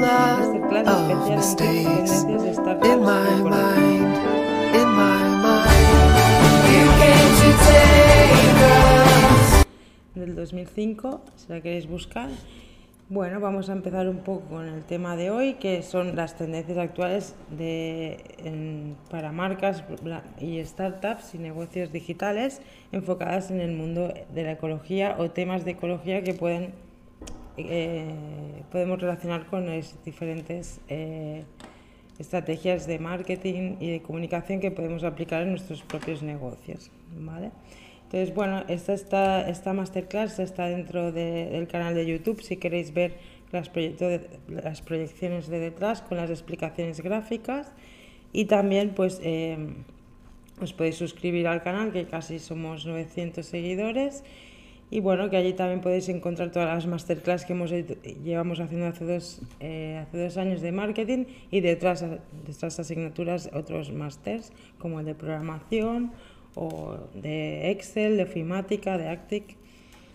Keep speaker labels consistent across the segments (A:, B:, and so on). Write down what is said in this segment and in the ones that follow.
A: lot
B: Masterclass
A: of
B: especial en
A: mistakes
B: tendencias de startups
A: in my
B: corporativas.
A: mind, in my mind. You came to take us.
B: del 2005, si la queréis buscar. Bueno, vamos a empezar un poco con el tema de hoy, que son las tendencias actuales de, en- para marcas y startups y negocios digitales enfocadas en el mundo de la ecología o temas de ecología que pueden eh, podemos relacionar con las diferentes eh, estrategias de marketing y de comunicación que podemos aplicar en nuestros propios negocios. ¿vale? Entonces, bueno, esta, está, esta masterclass está dentro de- del canal de YouTube. Si queréis ver las, de- las proyecciones de detrás con las explicaciones gráficas y también pues eh, os podéis suscribir al canal, que casi somos 900 seguidores. Y bueno, que allí también podéis encontrar todas las masterclass que hemos llevamos haciendo hace dos, eh, hace dos años de marketing y detrás de estas asignaturas otros másters como el de programación o de Excel, de ofimática, de Actic.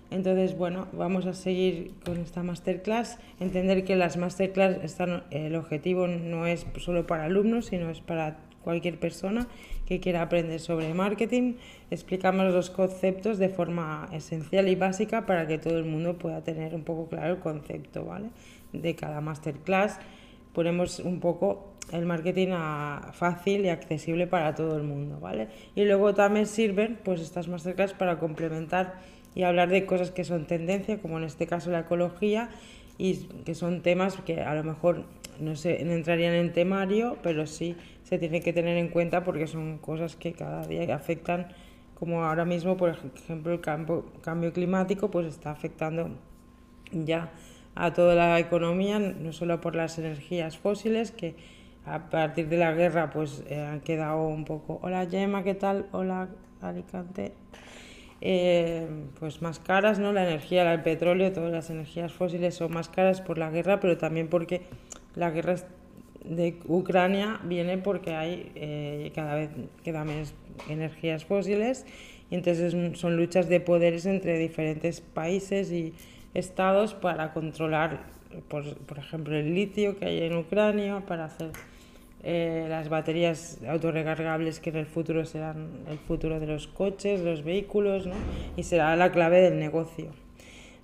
B: Entonces, bueno, vamos a seguir con esta masterclass. Entender que las masterclass están, el objetivo no es solo para alumnos, sino es para cualquier persona que quiera aprender sobre marketing. Explicamos los conceptos de forma esencial y básica para que todo el mundo pueda tener un poco claro el concepto, ¿vale? De cada masterclass ponemos un poco el marketing a- fácil y accesible para todo el mundo, ¿vale? Y luego también sirven pues estas masterclass para complementar y hablar de cosas que son tendencia, como en este caso la ecología, y que son temas que a lo mejor no, se, no entrarían en temario, pero sí se tiene que tener en cuenta porque son cosas que cada día afectan, como ahora mismo, por ejemplo, el cambio climático, pues está afectando ya a toda la economía, no solo por las energías fósiles, que a partir de la guerra pues eh, han quedado un poco, hola Gemma, ¿qué tal? Hola Alicante. Eh, pues más caras, ¿no? La energía, el petróleo, todas las energías fósiles son más caras por la guerra, pero también porque la guerra de Ucrania viene porque hay eh, cada vez queda menos energías fósiles y entonces son luchas de poderes entre diferentes países y estados para controlar, por, por ejemplo, el litio que hay en Ucrania, para hacer eh, las baterías autorrecargables que en el futuro serán el futuro de los coches, los vehículos, ¿no? y será la clave del negocio.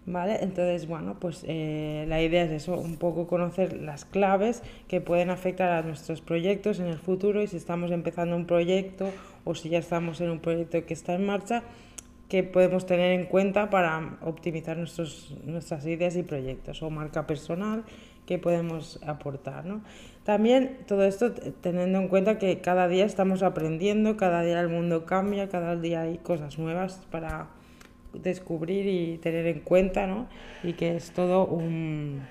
B: ¿Vale? Entonces, bueno, pues eh, la idea es eso, un poco conocer las claves que pueden afectar a nuestros proyectos en el futuro y si estamos empezando un proyecto o si ya estamos en un proyecto que está en marcha, que podemos tener en cuenta para optimizar nuestros, nuestras ideas y proyectos o marca personal que podemos aportar. ¿no? También todo esto teniendo en cuenta que cada día estamos aprendiendo, cada día el mundo cambia, cada día hay cosas nuevas para descubrir y tener en cuenta, ¿no? Y que es todo un...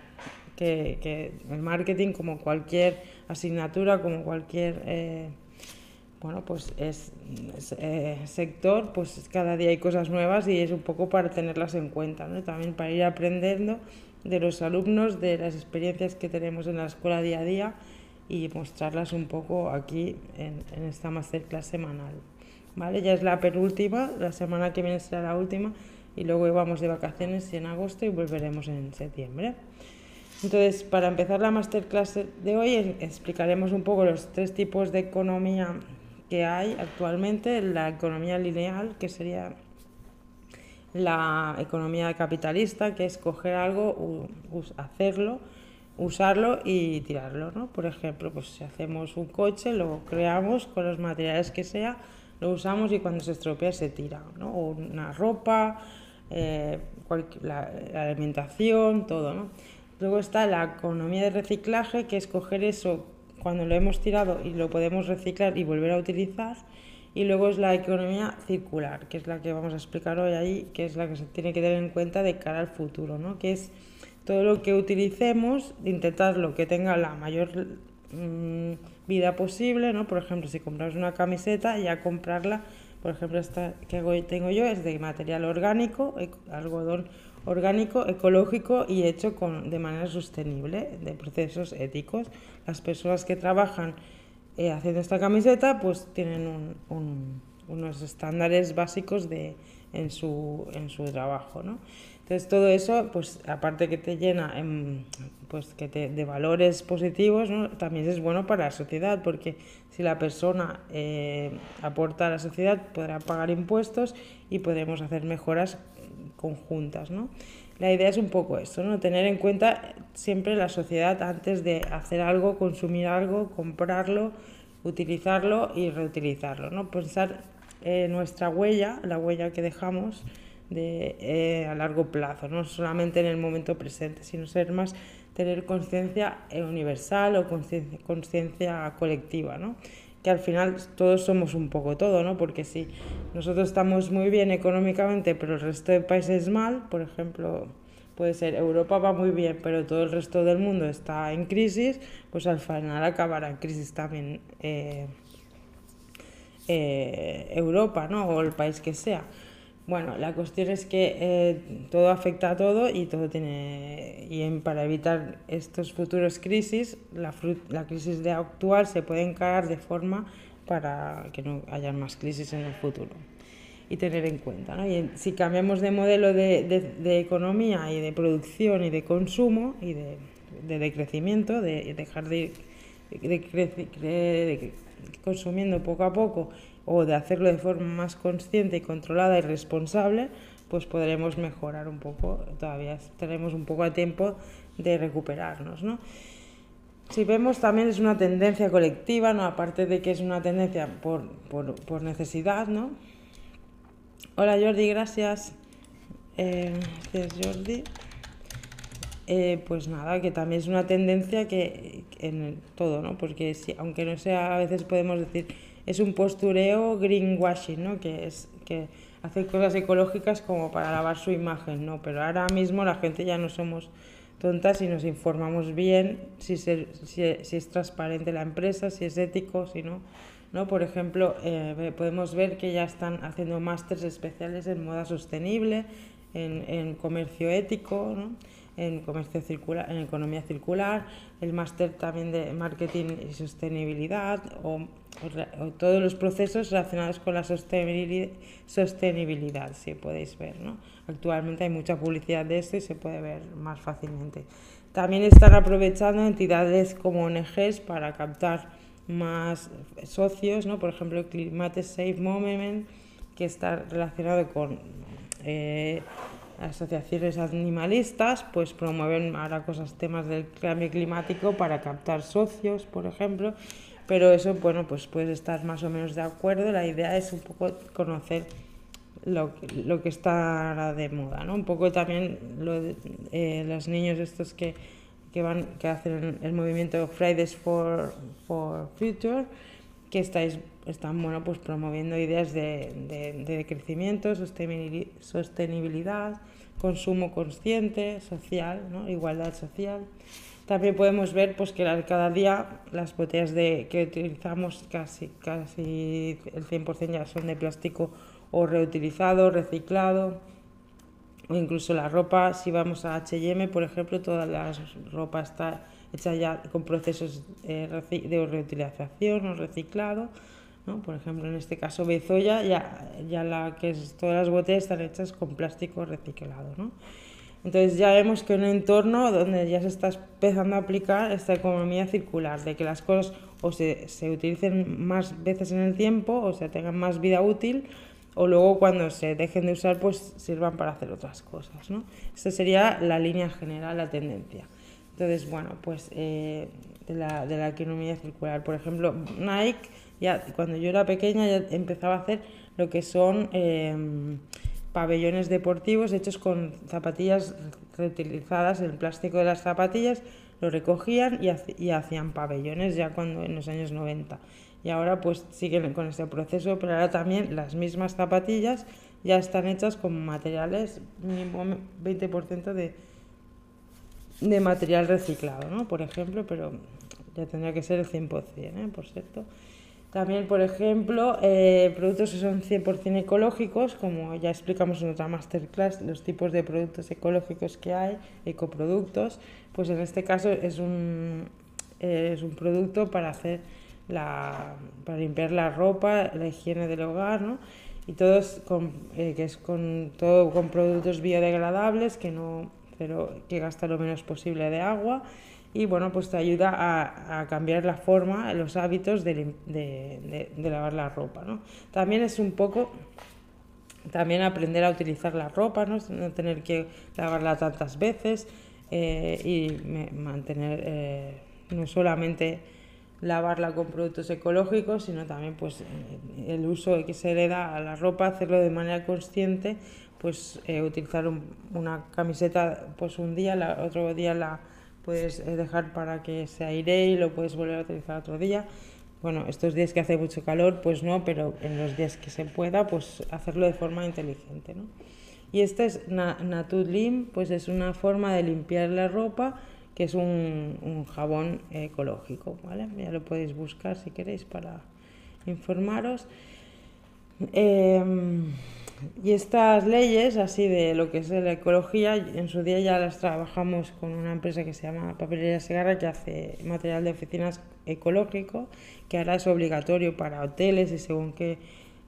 B: que, el marketing, como cualquier asignatura, como cualquier... eh, bueno, pues es, es, eh, sector, pues cada día hay cosas nuevas y es un poco para tenerlas en cuenta, ¿no? También para ir aprendiendo de los alumnos, de las experiencias que tenemos en la escuela día a día y mostrarlas un poco aquí en, en esta masterclass semanal. ¿Vale? Ya es la penúltima, la semana que viene será la última y luego vamos de vacaciones en agosto y volveremos en septiembre. Entonces, para empezar la masterclass de hoy, explicaremos un poco los tres tipos de economía que hay actualmente. La economía lineal, que sería la economía capitalista, que es coger algo, hacerlo, usarlo y tirarlo, ¿no? Por ejemplo, pues si hacemos un coche, lo creamos con los materiales que sea, lo usamos y cuando se estropea se tira, ¿no? O una ropa, eh, la, la alimentación, todo, ¿no? Luego está la economía de reciclaje, que es coger eso cuando lo hemos tirado y lo podemos reciclar y volver a utilizar. Y luego es la economía circular, que es la que vamos a explicar hoy ahí, que es la que se tiene que tener en cuenta de cara al futuro, ¿no? Que es todo lo que utilicemos, intentar lo que tenga la mayor mm, vida posible, ¿no? Por ejemplo, si compramos una camiseta, ya comprarla, por ejemplo, esta que tengo yo es de material orgánico, ec- algodón orgánico, ecológico y hecho con, de manera sostenible, de procesos éticos. Las personas que trabajan eh, haciendo esta camiseta pues tienen un- un- unos estándares básicos de, en, su, en su trabajo. ¿no? Entonces todo eso, pues aparte que te llena em, pues, que te, de valores positivos, también es bueno para la sociedad, porque si la persona eh, aporta a la sociedad podrá pagar impuestos y podremos hacer mejoras conjuntas. ¿no? La idea es un poco eso, ¿no? tener en cuenta siempre la sociedad antes de hacer algo, consumir algo, comprarlo, utilizarlo y reutilizarlo. ¿no? Pensar en nuestra huella, la huella que dejamos de, eh, a largo plazo, no solamente en el momento presente, sino ser más tener conciencia universal o conciencia colectiva, ¿no? que al final todos somos un poco todo, ¿no? Porque si nosotros estamos muy bien económicamente, pero el resto de países mal, por ejemplo, puede ser Europa va muy bien, pero todo el resto del mundo está en crisis, pues al final acabará en crisis también eh, eh, Europa, ¿no? O el país que sea. Bueno, la cuestión es que eh, todo afecta a todo y todo tiene y para evitar estos futuros crisis, la, la crisis de actual se puede encarar de forma para que no haya más crisis en el futuro y tener en cuenta. ¿no? Y si cambiamos de modelo de, de, economía y de producción y de consumo y de, de decrecimiento, de dejar de, de, consumiendo poco a poco o de hacerlo de forma más consciente y controlada y responsable, pues podremos mejorar un poco, todavía tenemos un poco de tiempo de recuperarnos, ¿no? Si vemos también es una tendencia colectiva, ¿no? aparte de que es una tendencia por, por, por necesidad, ¿no? Hola Jordi, gracias. Eh, gracias Jordi. Eh, pues nada, que también es una tendencia que en todo, ¿no? Porque si, aunque no sea, a veces podemos decir es un postureo greenwashing, ¿no? que es que hace cosas ecológicas como para lavar su imagen, ¿no? pero ahora mismo la gente ya no somos tontas y nos informamos bien si, si, si es transparente la empresa, si es ético, si no. ¿no? Por ejemplo, eh, podemos ver que ya están haciendo másteres especiales en moda sostenible, en, en comercio ético, ¿no? En comercio circular, en economía circular, el máster también de marketing y sostenibilidad o, o, todos los procesos relacionados con la sostenibilidad, si podéis ver. ¿no? Actualmente hay mucha publicidad de esto y se puede ver más fácilmente. También están aprovechando entidades como ONGs para captar más socios, ¿no? por ejemplo, Climate Safe Movement, que está relacionado con eh, asociaciones animalistas, pues promueven ahora cosas, temas del cambio climático para captar socios, por ejemplo, pero eso, bueno, pues puedes estar más o menos de acuerdo, la idea es un poco conocer lo, lo que está de moda, ¿no? Un poco también eh, los niños estos que, que, van, que hacen el movimiento Fridays for, for Future, que estáis, están bueno, pues promoviendo ideas de, de, de crecimiento, sostenibilidad, consumo consciente, social, ¿no? igualdad social. También podemos ver pues, que cada día las botellas de, que utilizamos casi, casi el 100% ya son de plástico o reutilizado, reciclado, o incluso la ropa, si vamos a H&M, por ejemplo, toda la ropa está hecha ya con procesos eh, de reutilización o reciclado. ¿No? Por ejemplo, en este caso Bezoya, ya, ya la que es, todas las botellas están hechas con plástico reciclado. ¿no? Entonces ya vemos que en un entorno donde ya se está empezando a aplicar esta economía circular, de que las cosas o se, se utilicen más veces en el tiempo o se tengan más vida útil o luego cuando se dejen de usar pues sirvan para hacer otras cosas. ¿no? Esta sería la línea general, la tendencia. Entonces, bueno, pues eh, de, la, de la economía circular. Por ejemplo, Nike, ya cuando yo era pequeña ya empezaba a hacer lo que son eh, pabellones deportivos hechos con zapatillas reutilizadas, el plástico de las zapatillas, lo recogían y, y hacían pabellones ya cuando en los años 90. Y ahora pues siguen con este proceso, pero ahora también las mismas zapatillas ya están hechas con materiales mínimo 20% de de material reciclado, ¿no? Por ejemplo, pero ya tendría que ser el 100%, ¿eh? por cierto. También, por ejemplo, eh, productos que son 100% ecológicos, como ya explicamos en otra masterclass, los tipos de productos ecológicos que hay, ecoproductos, pues en este caso es un, eh, es un producto para hacer la, para limpiar la ropa, la higiene del hogar, ¿no? y todos con, eh, que es con todo con productos biodegradables que no pero que gasta lo menos posible de agua y bueno pues te ayuda a, cambiar la forma los hábitos de, lavar la ropa ¿no? también es un poco también aprender a utilizar la ropa no, no tener que lavarla tantas veces eh, y mantener eh, no solamente lavarla con productos ecológicos, sino también pues el uso que se le da a la ropa, hacerlo de manera consciente, pues eh, utilizar un, una camiseta pues un día, la, otro día la puedes eh, dejar para que se aire y lo puedes volver a utilizar otro día. Bueno, estos días que hace mucho calor, pues no, pero en los días que se pueda, pues hacerlo de forma inteligente, ¿no? Y esta es Natutlim, pues es una forma de limpiar la ropa que es un, jabón ecológico, ¿vale? Ya lo podéis buscar si queréis para informaros. Eh, y estas leyes, así de lo que es la ecología, en su día ya las trabajamos con una empresa que se llama Papelería Segarra, que hace material de oficinas ecológico, que ahora es obligatorio para hoteles y según qué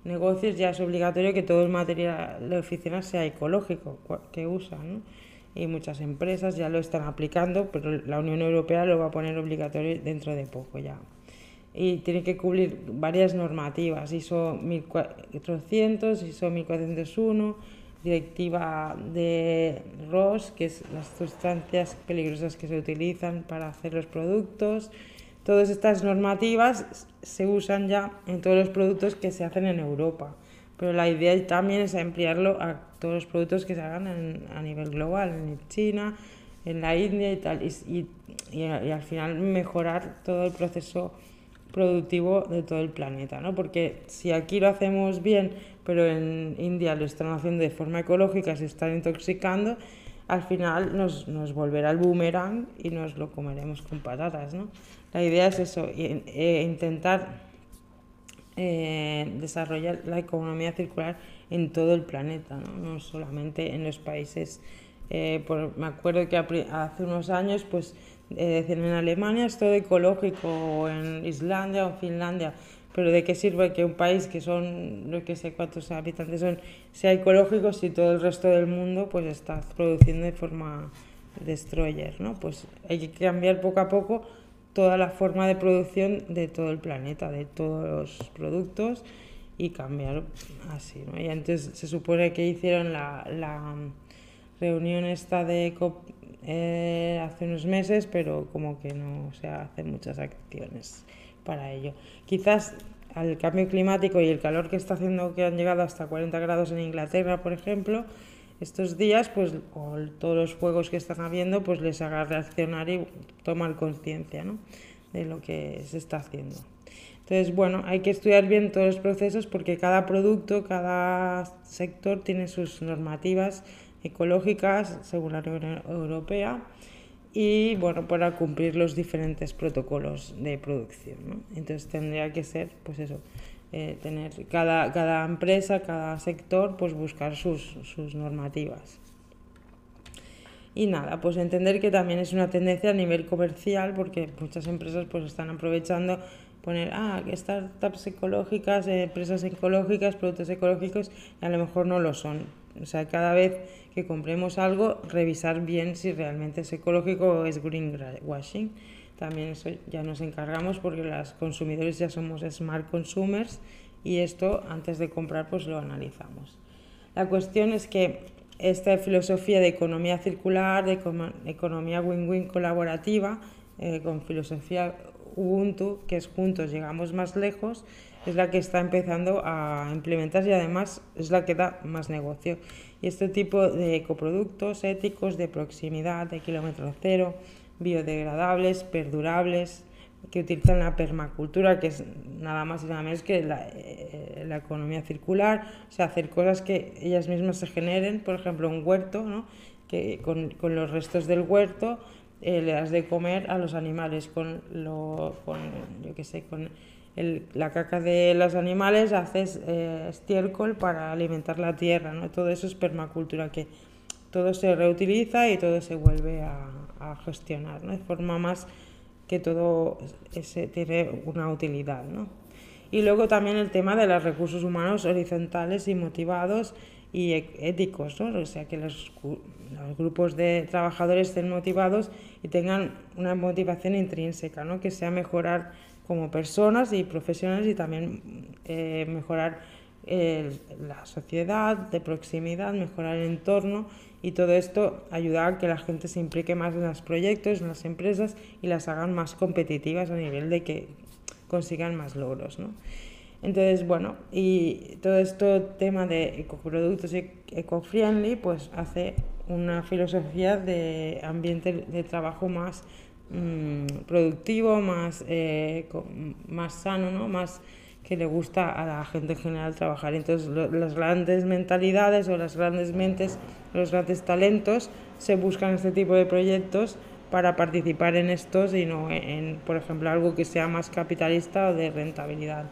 B: negocios ya es obligatorio que todo el material de oficinas sea ecológico que usan, ¿no? y muchas empresas ya lo están aplicando, pero la Unión Europea lo va a poner obligatorio dentro de poco ya. Y tiene que cubrir varias normativas, ISO 1400, ISO 1401, directiva de ROS, que es las sustancias peligrosas que se utilizan para hacer los productos. Todas estas normativas se usan ya en todos los productos que se hacen en Europa pero la idea también es ampliarlo a todos los productos que se hagan en, a nivel global, en China, en la India y tal, y, y, y, al final mejorar todo el proceso productivo de todo el planeta, ¿no? Porque si aquí lo hacemos bien, pero en India lo están haciendo de forma ecológica, se están intoxicando, al final nos, nos volverá el boomerang y nos lo comeremos con patatas, ¿no? La idea es eso, e, intentar eh, desarrollar la economía circular en todo el planeta, no, no solamente en los países. Eh, por, me acuerdo que hace unos años, pues eh, decían en Alemania es todo ecológico, o en Islandia o Finlandia, pero ¿de qué sirve que un país que son, no que sé cuántos habitantes son, sea ecológico si todo el resto del mundo pues está produciendo de forma destroyer, ¿no? Pues hay que cambiar poco a poco toda la forma de producción de todo el planeta, de todos los productos y cambiar así. ¿no? Y antes se supone que hicieron la, la reunión esta de COP eh, hace unos meses, pero como que no se hacen muchas acciones para ello. Quizás al cambio climático y el calor que está haciendo, que han llegado hasta 40 grados en Inglaterra, por ejemplo, estos días, pues con todos los juegos que están habiendo, pues les haga reaccionar y tomar conciencia ¿no? de lo que se está haciendo. Entonces, bueno, hay que estudiar bien todos los procesos porque cada producto, cada sector tiene sus normativas ecológicas según la Unión Europea y, bueno, para cumplir los diferentes protocolos de producción. ¿no? Entonces, tendría que ser, pues eso, eh, tener cada, cada empresa, cada sector, pues buscar sus, sus normativas. Y nada, pues entender que también es una tendencia a nivel comercial, porque muchas empresas pues están aprovechando poner, ah, startups ecológicas, eh, empresas ecológicas, productos ecológicos, y a lo mejor no lo son. O sea, cada vez que compremos algo, revisar bien si realmente es ecológico o es greenwashing. También eso ya nos encargamos porque los consumidores ya somos smart consumers y esto antes de comprar pues lo analizamos. La cuestión es que esta filosofía de economía circular, de economía win-win colaborativa, eh, con filosofía Ubuntu, que es juntos llegamos más lejos, es la que está empezando a implementarse y además es la que da más negocio. Y este tipo de ecoproductos éticos, de proximidad, de kilómetro cero, biodegradables, perdurables, que utilizan la permacultura, que es nada más y nada menos que la, eh, la, economía circular, o sea, hacer cosas que ellas mismas se generen, por ejemplo, un huerto, ¿no? que con, con los restos del huerto eh, le das de comer a los animales, con, lo, con yo qué sé, con el, la caca de los animales haces eh, estiércol para alimentar la tierra, ¿no? todo eso es permacultura, que todo se reutiliza y todo se vuelve a, a gestionar, ¿no? de forma más que todo ese tiene una utilidad. ¿no? Y luego también el tema de los recursos humanos horizontales y motivados y e- éticos, ¿no? O sea, que los, los, grupos de trabajadores estén motivados y tengan una motivación intrínseca, ¿no? Que sea mejorar como personas y profesionales y también eh, mejorar eh, la sociedad de proximidad, mejorar el entorno y todo esto ayuda a que la gente se implique más en los proyectos, en las empresas y las hagan más competitivas a nivel de que consigan más logros. ¿no? Entonces, bueno, y todo este tema de ecoproductos eco-friendly, pues hace una filosofía de ambiente de trabajo más mmm, productivo, más, eh, más sano, ¿no? más que le gusta a la gente en general trabajar. Entonces, lo, las grandes mentalidades o las grandes mentes, los grandes talentos se buscan este tipo de proyectos para participar en estos y no en, por ejemplo, algo que sea más capitalista o de rentabilidad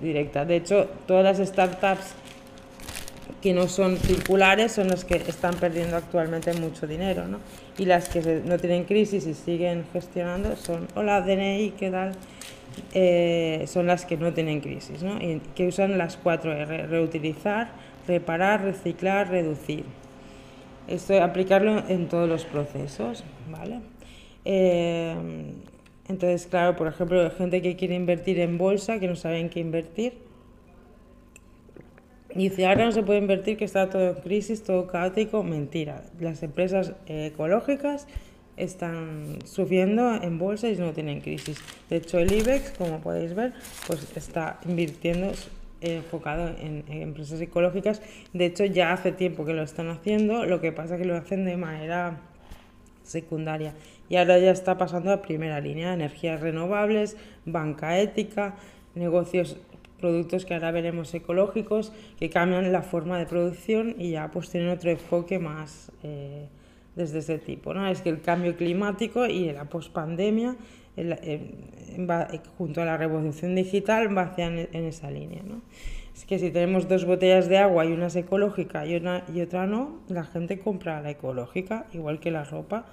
B: directa. De hecho, todas las startups que no son circulares son las que están perdiendo actualmente mucho dinero, ¿no? Y las que no tienen crisis y siguen gestionando son, hola DNI, ¿qué tal? Eh, son las que no tienen crisis, ¿no? Y que usan las cuatro R, reutilizar, reparar, reciclar, reducir. Esto aplicarlo en todos los procesos, ¿vale? Eh, entonces, claro, por ejemplo, gente que quiere invertir en bolsa, que no saben qué invertir, dice, ahora no se puede invertir, que está todo en crisis, todo caótico. Mentira. Las empresas eh, ecológicas están sufriendo en bolsa y no tienen crisis. De hecho, el IBEX, como podéis ver, pues está invirtiendo eh, enfocado en, en, empresas ecológicas. De hecho, ya hace tiempo que lo están haciendo, lo que pasa es que lo hacen de manera secundaria. Y ahora ya está pasando a primera línea, energías renovables, banca ética, negocios, productos que ahora veremos ecológicos, que cambian la forma de producción y ya pues tienen otro enfoque más... Eh, desde ese tipo. ¿no? Es que el cambio climático y la pospandemia, junto a la revolución digital, va hacia en, esa línea. ¿no? Es que si tenemos dos botellas de agua y una es ecológica y, una, y otra no, la gente compra la ecológica, igual que la ropa.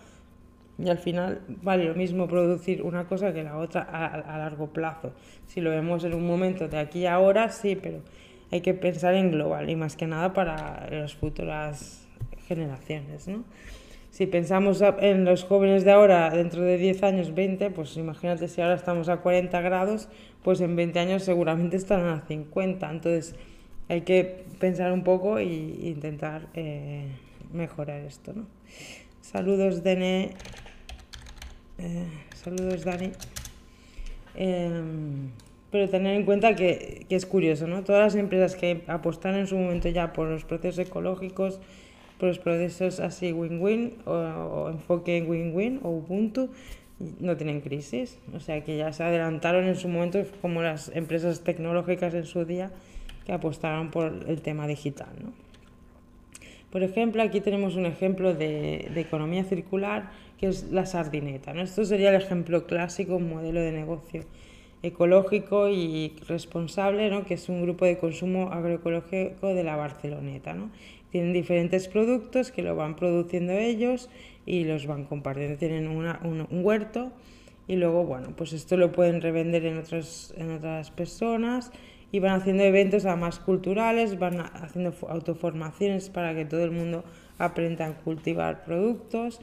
B: Y al final vale lo mismo producir una cosa que la otra a, a largo plazo. Si lo vemos en un momento de aquí a ahora, sí, pero hay que pensar en global y más que nada para las futuras generaciones. ¿no? si pensamos en los jóvenes de ahora, dentro de 10 años, 20, pues imagínate si ahora estamos a 40 grados, pues en 20 años seguramente estarán a 50. Entonces hay que pensar un poco e intentar eh, mejorar esto. ¿no? Saludos, Dene. Eh, saludos, Dani. Eh, pero tener en cuenta que, es curioso, ¿no? Todas las empresas que apostan en su momento ya por los procesos ecológicos, por los procesos así win-win o, enfoque en win-win o Ubuntu no tienen crisis. O sea que ya se adelantaron en su momento como las empresas tecnológicas en su día que apostaron por el tema digital. ¿no? Por ejemplo, aquí tenemos un ejemplo de, economía circular que es la sardineta. ¿no? Esto sería el ejemplo clásico, un modelo de negocio ecológico y responsable, ¿no? que es un grupo de consumo agroecológico de la Barceloneta. ¿no? Tienen diferentes productos que lo van produciendo ellos y los van compartiendo. Tienen una, un, un, huerto y luego, bueno, pues esto lo pueden revender en, otros, en otras personas y van haciendo eventos además culturales, van haciendo autoformaciones para que todo el mundo aprenda a cultivar productos.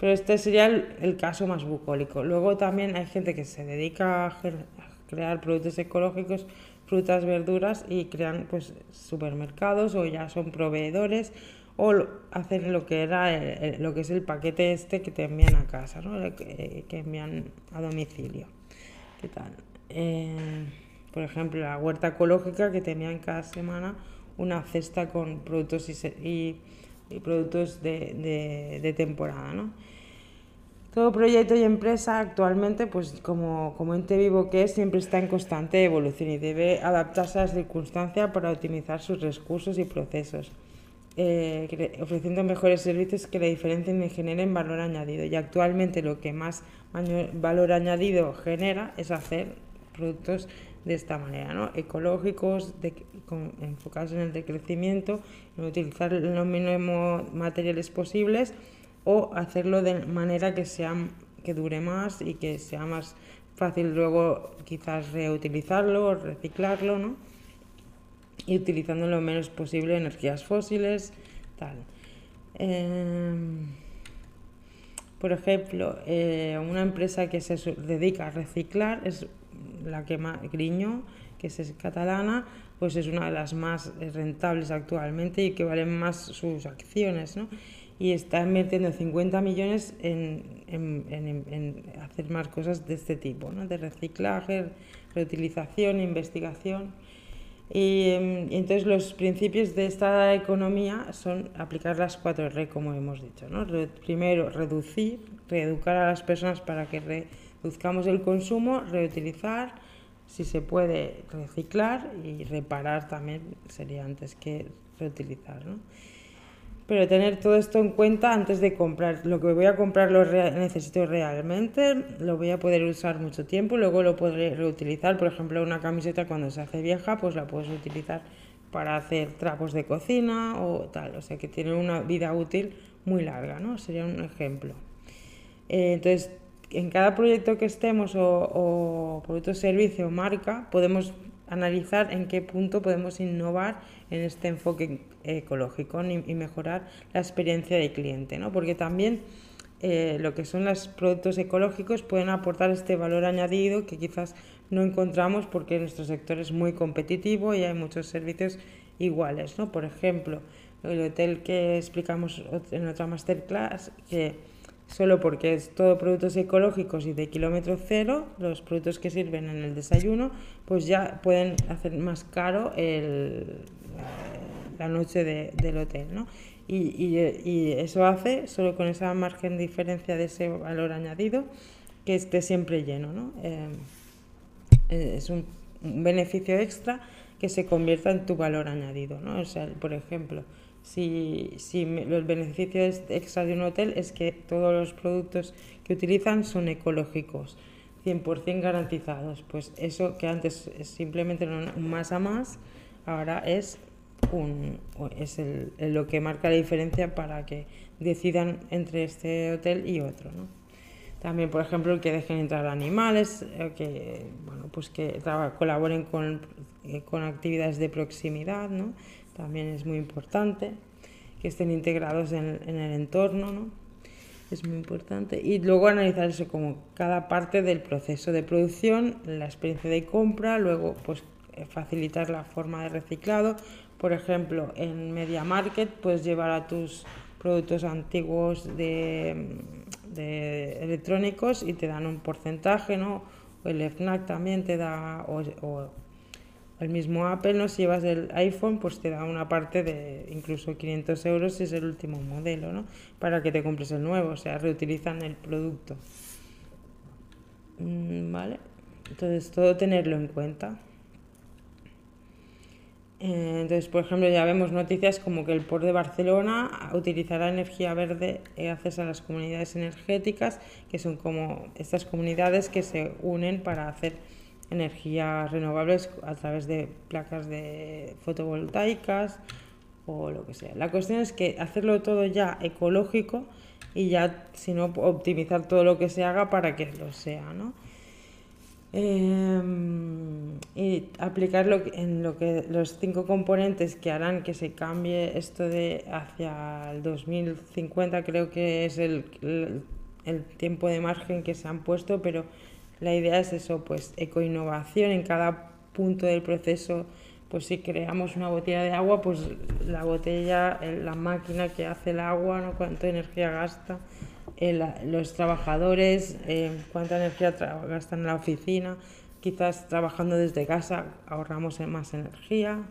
B: Pero este sería el, caso más bucólico. Luego también hay gente que se dedica a crear productos ecológicos frutas, verduras y crean pues supermercados o ya son proveedores o hacen lo que era el, el, lo que es el paquete este que te envían a casa, ¿no? que, que envían a domicilio. ¿Qué tal? Eh, por ejemplo, la huerta ecológica que te envían cada semana una cesta con productos y, y, y productos de, de temporada, ¿no? Todo proyecto y empresa actualmente, pues como, como ente vivo que es, siempre está en constante evolución y debe adaptarse a las circunstancias para optimizar sus recursos y procesos, eh, ofreciendo mejores servicios que la diferencien y generen valor añadido. Y actualmente lo que más valor añadido genera es hacer productos de esta manera, ¿no? ecológicos, de, enfocados en el decrecimiento, en utilizar los mínimos materiales posibles o hacerlo de manera que sea que dure más y que sea más fácil luego quizás reutilizarlo, reciclarlo, ¿no? Y utilizando lo menos posible energías fósiles, tal. Em, por ejemplo, eh, una empresa que se dedica a reciclar es la que más, Griño, que es catalana, pues es una de las más rentables actualmente y que valen más sus acciones, ¿no? Y está invirtiendo 50 millones en, en, hacer más cosas de este tipo, ¿no? De reciclaje, reutilización, investigación. Y, em, y, entonces los principios de esta economía son aplicar las cuatro R, como hemos dicho. ¿no? primero, reducir, reeducar a las personas para que reduzcamos el consumo, reutilizar, si se puede reciclar y reparar también sería antes que reutilizar. ¿no? Pero tener todo esto en cuenta antes de comprar. Lo que voy a comprar lo necesito realmente, lo voy a poder usar mucho tiempo, luego lo podré reutilizar. Por ejemplo, una camiseta cuando se hace vieja, pues la puedes utilizar para hacer trapos de cocina o tal. O sea que tiene una vida útil muy larga, ¿no? Sería un ejemplo. Eh, entonces, en cada proyecto que estemos o, o producto, servicio o marca, podemos analizar en qué punto podemos innovar en este enfoque ecológico y mejorar la experiencia del cliente, ¿no? porque también eh, lo que son los productos ecológicos pueden aportar este valor añadido que quizás no encontramos porque nuestro sector es muy competitivo y hay muchos servicios iguales. ¿no? Por ejemplo, el hotel que explicamos en otra masterclass, que solo porque es todo productos ecológicos y de kilómetro cero, los productos que sirven en el desayuno, pues ya pueden hacer más caro el, la noche de, del hotel, ¿no? Y, y, y, eso hace, solo con esa margen de diferencia de ese valor añadido, que esté siempre lleno, ¿no? Eh, eh, es un, un, beneficio extra que se convierta en tu valor añadido, ¿no? O sea, por ejemplo, si, si los beneficios extra de un hotel es que todos los productos que utilizan son ecológicos, 100% garantizados. Pues eso que antes es simplemente un más a más, ahora es, un, es el, lo que marca la diferencia para que decidan entre este hotel y otro. ¿no? También, por ejemplo, que dejen entrar animales, eh, que, bueno, pues que colaboren con, eh, con actividades de proximidad, ¿no? también es muy importante, que estén integrados en, en el entorno, ¿no? es muy importante. Y luego analizar eso como cada parte del proceso de producción, la experiencia de compra, luego pues eh, facilitar la forma de reciclado. Por ejemplo, en Media Market puedes llevar a tus productos antiguos de, electrónicos y te dan un porcentaje, ¿no? O el FNAC también te da, o, o el mismo Apple, ¿no? si llevas el iPhone, pues te da una parte de incluso 500 euros si es el último modelo, ¿no? Para que te compres el nuevo, o sea, reutilizan el producto. Mm, ¿Vale? Entonces, todo tenerlo en cuenta. Eh, entonces, por ejemplo, ya vemos noticias como que el Port de Barcelona utilizará energía verde gracias a las comunidades energéticas, que son como estas comunidades que se unen para hacer energías renovables a través de placas de fotovoltaicas o lo que sea. La cuestión es que hacerlo todo ya ecológico y ya, si no, optimizar todo lo que se haga para que lo sea, ¿no? Eh, y aplicarlo en lo que los cinco componentes que harán que se cambie esto de hacia el 2050 creo que es el, el, el tiempo de margen que se han puesto pero la idea es eso, pues ecoinnovación en cada punto del proceso. Pues si creamos una botella de agua, pues la botella, la máquina que hace el agua, ¿no? cuánta energía gasta, el, los trabajadores, eh, cuánta energía gastan en la oficina. Quizás trabajando desde casa ahorramos más energía,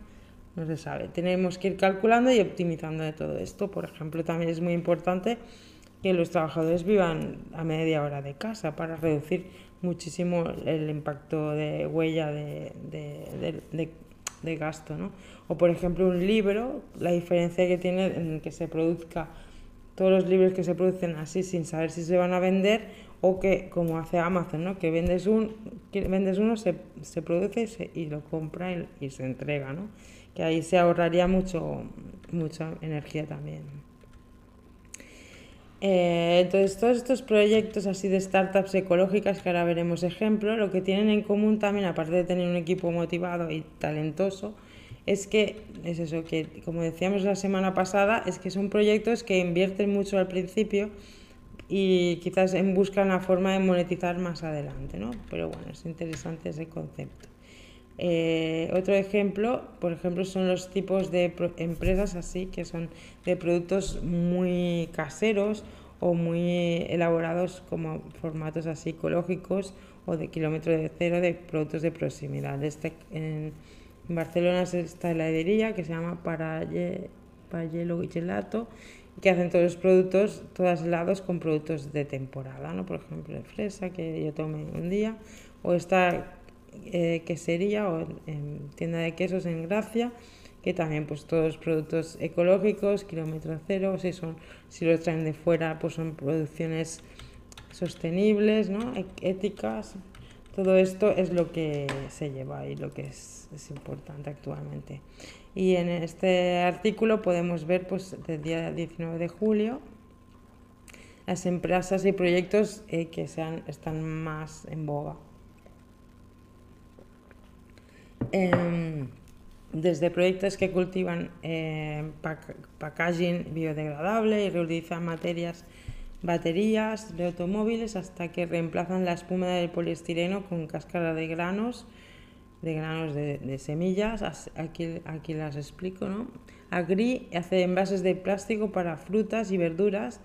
B: no se sabe. Tenemos que ir calculando y optimizando de todo esto. Por ejemplo, también es muy importante que los trabajadores vivan a media hora de casa para reducir muchísimo el impacto de huella de, de, de, de, gasto. ¿no? O por ejemplo un libro, la diferencia que tiene en que se produzca todos los libros que se producen así sin saber si se van a vender o que como hace Amazon, ¿no? que vendes, un, que vendes uno, se, se produce y, lo compra y, y, se entrega, ¿no? que ahí se ahorraría mucho, mucha energía también. Eh, entonces, todos estos proyectos así de startups ecológicas, que ahora veremos ejemplo, lo que tienen en común también, aparte de tener un equipo motivado y talentoso, es que, es eso, que como decíamos la semana pasada, es que son proyectos que invierten mucho al principio y quizás buscan la forma de monetizar más adelante, ¿no? Pero bueno, es interesante ese concepto. Eh, otro ejemplo, por ejemplo, son los tipos de empresas así, que son de productos muy caseros o muy elaborados como formatos así ecológicos o de kilómetro de cero de productos de proximidad. Este, Barcelona está la heladería que se llama Parallelo Gelato que hacen todos los productos, todos helados con productos de temporada, ¿no? Por ejemplo, de fresa que yo tomé un día, o esta eh, quesería o en tienda de quesos en Gracia, que también pues todos los productos ecológicos, kilómetro cero, si son, si los traen de fuera, pues son producciones sostenibles, ¿no? E-, éticas. Todo esto es lo que se lleva y lo que es, es importante actualmente. Y en este artículo podemos ver pues del día 19 de julio las empresas y proyectos eh, que sean, están más en boga. Em, desde proyectos que cultivan eh, packaging biodegradable y reutilizan materias, baterías de automóviles hasta que reemplazan la espuma del poliestireno con cáscara de granos, de granos de, semillas. Aquí, aquí las explico, ¿no? Agri hace envases de plástico para frutas y verduras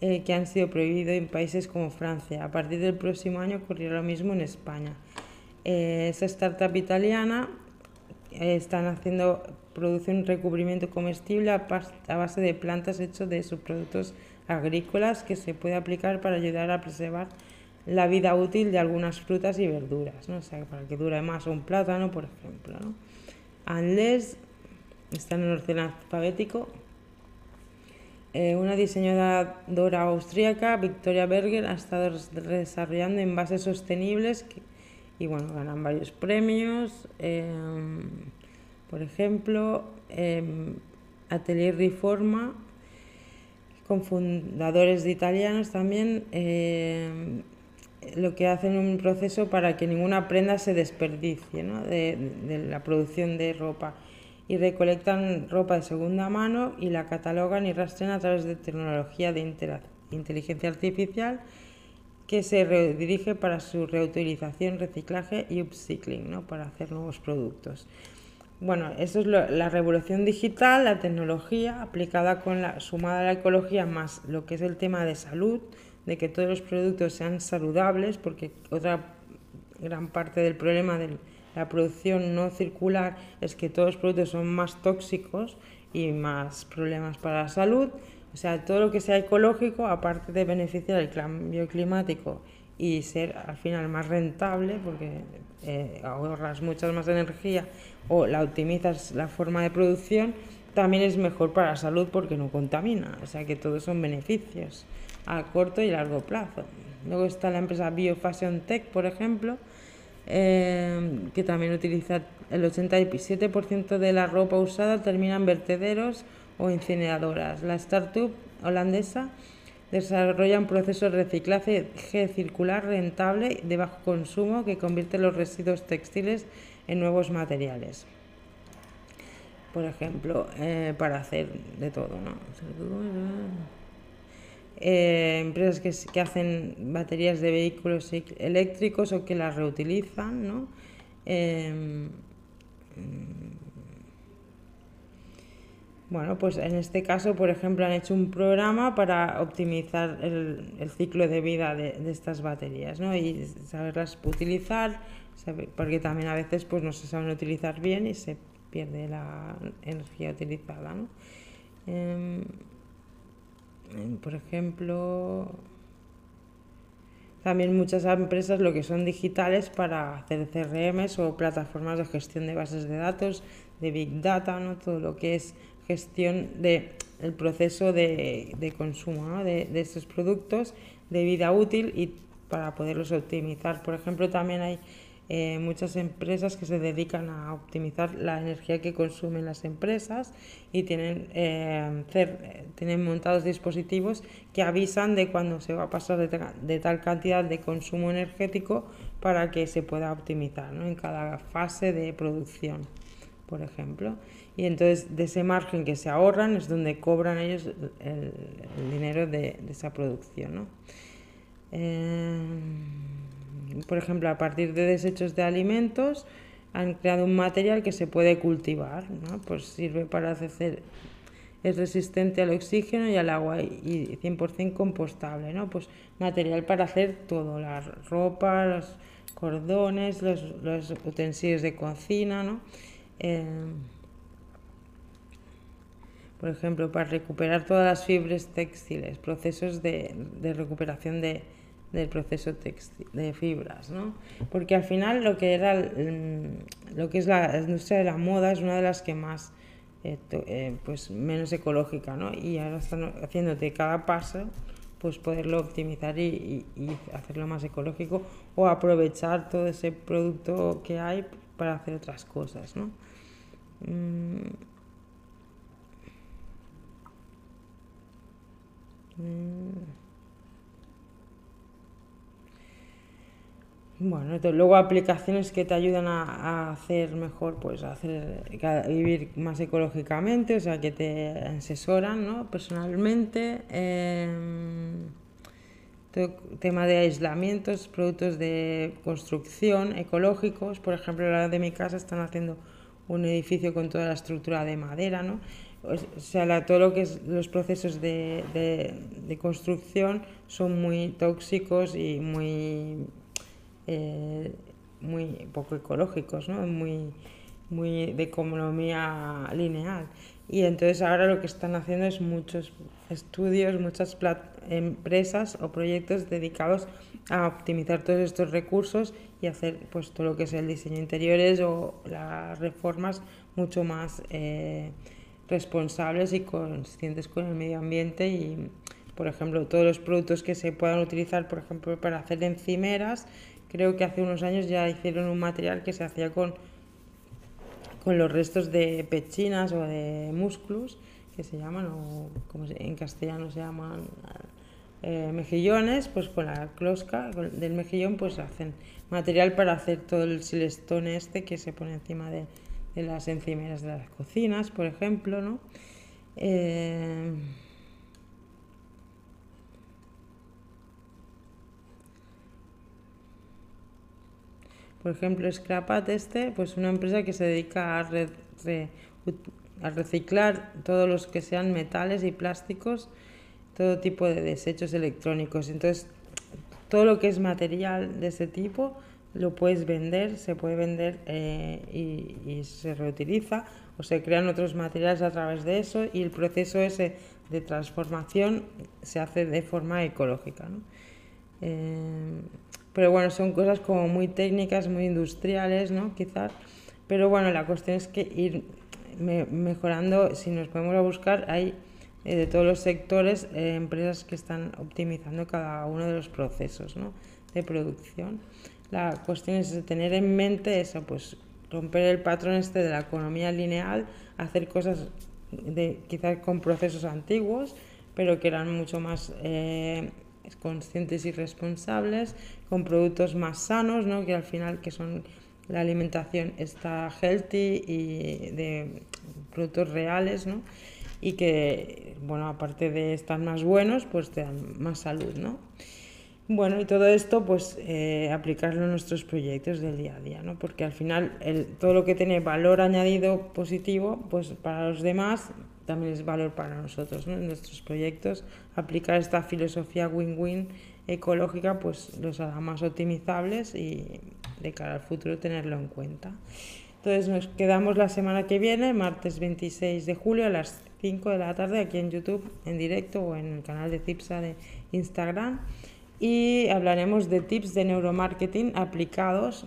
B: eh, que han sido prohibidos en países como Francia. A partir del próximo año ocurrirá lo mismo en España. Eh, startup italiana eh, están haciendo, produce un recubrimiento comestible a, base de plantas hecho de subproductos agrícolas que se puede aplicar para ayudar a preservar la vida útil de algunas frutas y verduras, ¿no? o sea, para que dure más un plátano, por ejemplo. ¿no? Está en el orden alfabético. Eh, una diseñadora austríaca, Victoria Berger, ha estado desarrollando envases sostenibles y bueno, ganan varios premios. Em, por ejemplo, em, Atelier Riforma, con fundadores de italianos también, em, lo que hacen un proceso para que ninguna prenda se desperdicie ¿no? de, de, la producción de ropa y recolectan ropa de segunda mano y la catalogan y rastrean a través de tecnología de inteligencia artificial que se redirige para su reutilización, reciclaje y upcycling, ¿no? para hacer nuevos productos. Bueno, eso es la revolución digital, la tecnología aplicada con la sumada a la ecología más lo que es el tema de salud, de que todos los productos sean saludables, porque otra gran parte del problema de la producción no circular es que todos los productos son más tóxicos y más problemas para la salud. O sea, todo lo que sea ecológico, aparte de beneficiar el cambio climático y ser al final más rentable, porque eh, ahorras mucha más energía o la optimizas la forma de producción, también es mejor para la salud porque no contamina. O sea que todos son beneficios a corto y largo plazo. Luego está la empresa Biofashion Tech, por ejemplo, eh, que también utiliza el 87% de la ropa usada termina en vertederos o incineradoras. La startup holandesa desarrolla un proceso de reciclaje circular rentable de bajo consumo que convierte los residuos textiles en nuevos materiales. Por ejemplo, eh, para hacer de todo, ¿no? Eh, empresas que, que, hacen baterías de vehículos eléctricos o que las reutilizan, ¿no? Eh, bueno, pues en este caso, por ejemplo, han hecho un programa para optimizar el, ciclo de vida de, estas baterías, ¿no? Y saberlas utilizar, porque también a veces pues no se saben utilizar bien y se pierde la energía utilizada, ¿no? Em, por ejemplo, también muchas empresas lo que son digitales para hacer CRMs o plataformas de gestión de bases de datos, de Big Data, ¿no? todo lo que es gestión del el proceso de, de consumo de, de, estos productos de vida útil y para poderlos optimizar. Por ejemplo, también hay eh, muchas empresas que se dedican a optimizar la energía que consumen las empresas y tienen, eh, tienen montados dispositivos que avisan de cuando se va a pasar de, tal cantidad de consumo energético para que se pueda optimizar en cada fase de producción, por ejemplo. Y entonces de ese margen que se ahorran es donde cobran ellos el, dinero de, esa producción. Eh, por ejemplo, a partir de desechos de alimentos, han creado un material que se puede cultivar, ¿no? Pues sirve para hacer, es resistente al oxígeno y al agua y 100% compostable, ¿no? Pues material para hacer todo, la ropa, los cordones, los, utensilios de cocina, ¿no? Eh, por ejemplo, para recuperar todas las fibras textiles, procesos de recuperación de, del proceso textil, de fibras, ¿no? Porque al final lo que era lo que es la industria de la moda es una de las que más eh, eh, pues menos ecológica, ¿no? Y ahora están haciéndote cada paso pues poderlo optimizar y, hacerlo más ecológico o aprovechar todo ese producto que hay para hacer otras cosas, ¿no? Mm. Bueno, luego aplicaciones que te ayudan a, hacer mejor, pues a hacer vivir más ecológicamente, o sea, que te asesoran, ¿no? Personalmente, em, tema de aislamientos, productos de construcción ecológicos, por ejemplo, lado de mi casa están haciendo un edificio con toda la estructura de madera, ¿no? O sea, todo lo que es los procesos de, de construcción son muy tóxicos y muy eh, muy poco ecológicos, ¿no? muy, muy de economía lineal. Y entonces ahora lo que están haciendo es muchos estudios, muchas empresas o proyectos dedicados a optimizar todos estos recursos y hacer pues todo lo que es el diseño interiores o las reformas mucho más eh, responsables y conscientes con el medio ambiente y por ejemplo todos los productos que se puedan utilizar por ejemplo para hacer encimeras Creo que hace unos años ya hicieron un material que se hacía con, con los restos de pechinas o de músculos, que se llaman, o como en castellano se llaman eh, mejillones, pues con la closca del mejillón pues hacen material para hacer todo el silestón este que se pone encima de, de las encimeras de las cocinas, por ejemplo, ¿no? Eh, Por ejemplo, Scrapat este, pues una empresa que se dedica a reciclar todos los que sean metales y plásticos, todo tipo de desechos electrónicos. Entonces, todo lo que es material de ese tipo lo puedes vender, se puede vender eh, y, se reutiliza o se crean otros materiales a través de eso y el proceso ese de transformación se hace de forma ecológica. ¿no? Eh, pero bueno, son cosas como muy técnicas, muy industriales, ¿no? Quizás. Pero bueno, la cuestión es que ir mejorando, si nos podemos a buscar, hay eh, de todos los sectores eh, empresas que están optimizando cada uno de los procesos ¿no? de producción. La cuestión es tener en mente eso, pues romper el patrón este de la economía lineal, hacer cosas de, quizás con procesos antiguos, pero que eran mucho más eh, conscientes y responsables, con productos más sanos, ¿no? que al final que son la alimentación está healthy y de productos reales, ¿no? y que, bueno, aparte de estar más buenos, pues te dan más salud, ¿no? Bueno, y todo esto, pues eh, aplicarlo en nuestros proyectos del día a día, ¿no? Porque al final el, todo lo que tiene valor añadido positivo, pues para los demás también es valor para nosotros, ¿no? En nuestros proyectos, aplicar esta filosofía win-win ecológica, pues los hará más optimizables y de cara al futuro tenerlo en cuenta. Entonces nos quedamos la semana que viene, martes 26 de julio a las 5 de la tarde aquí en YouTube en directo o en el canal de Cipsa de Instagram y hablaremos de tips de neuromarketing aplicados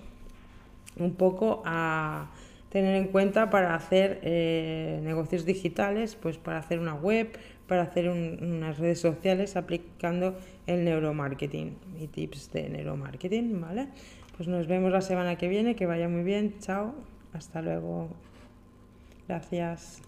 B: un poco a tener en cuenta para hacer eh, negocios digitales, pues para hacer una web, para hacer unas redes sociales aplicando el neuromarketing y tips de neuromarketing, ¿vale? Pues nos vemos la semana que viene, que vaya muy bien. Chao. Hasta luego. Gracias.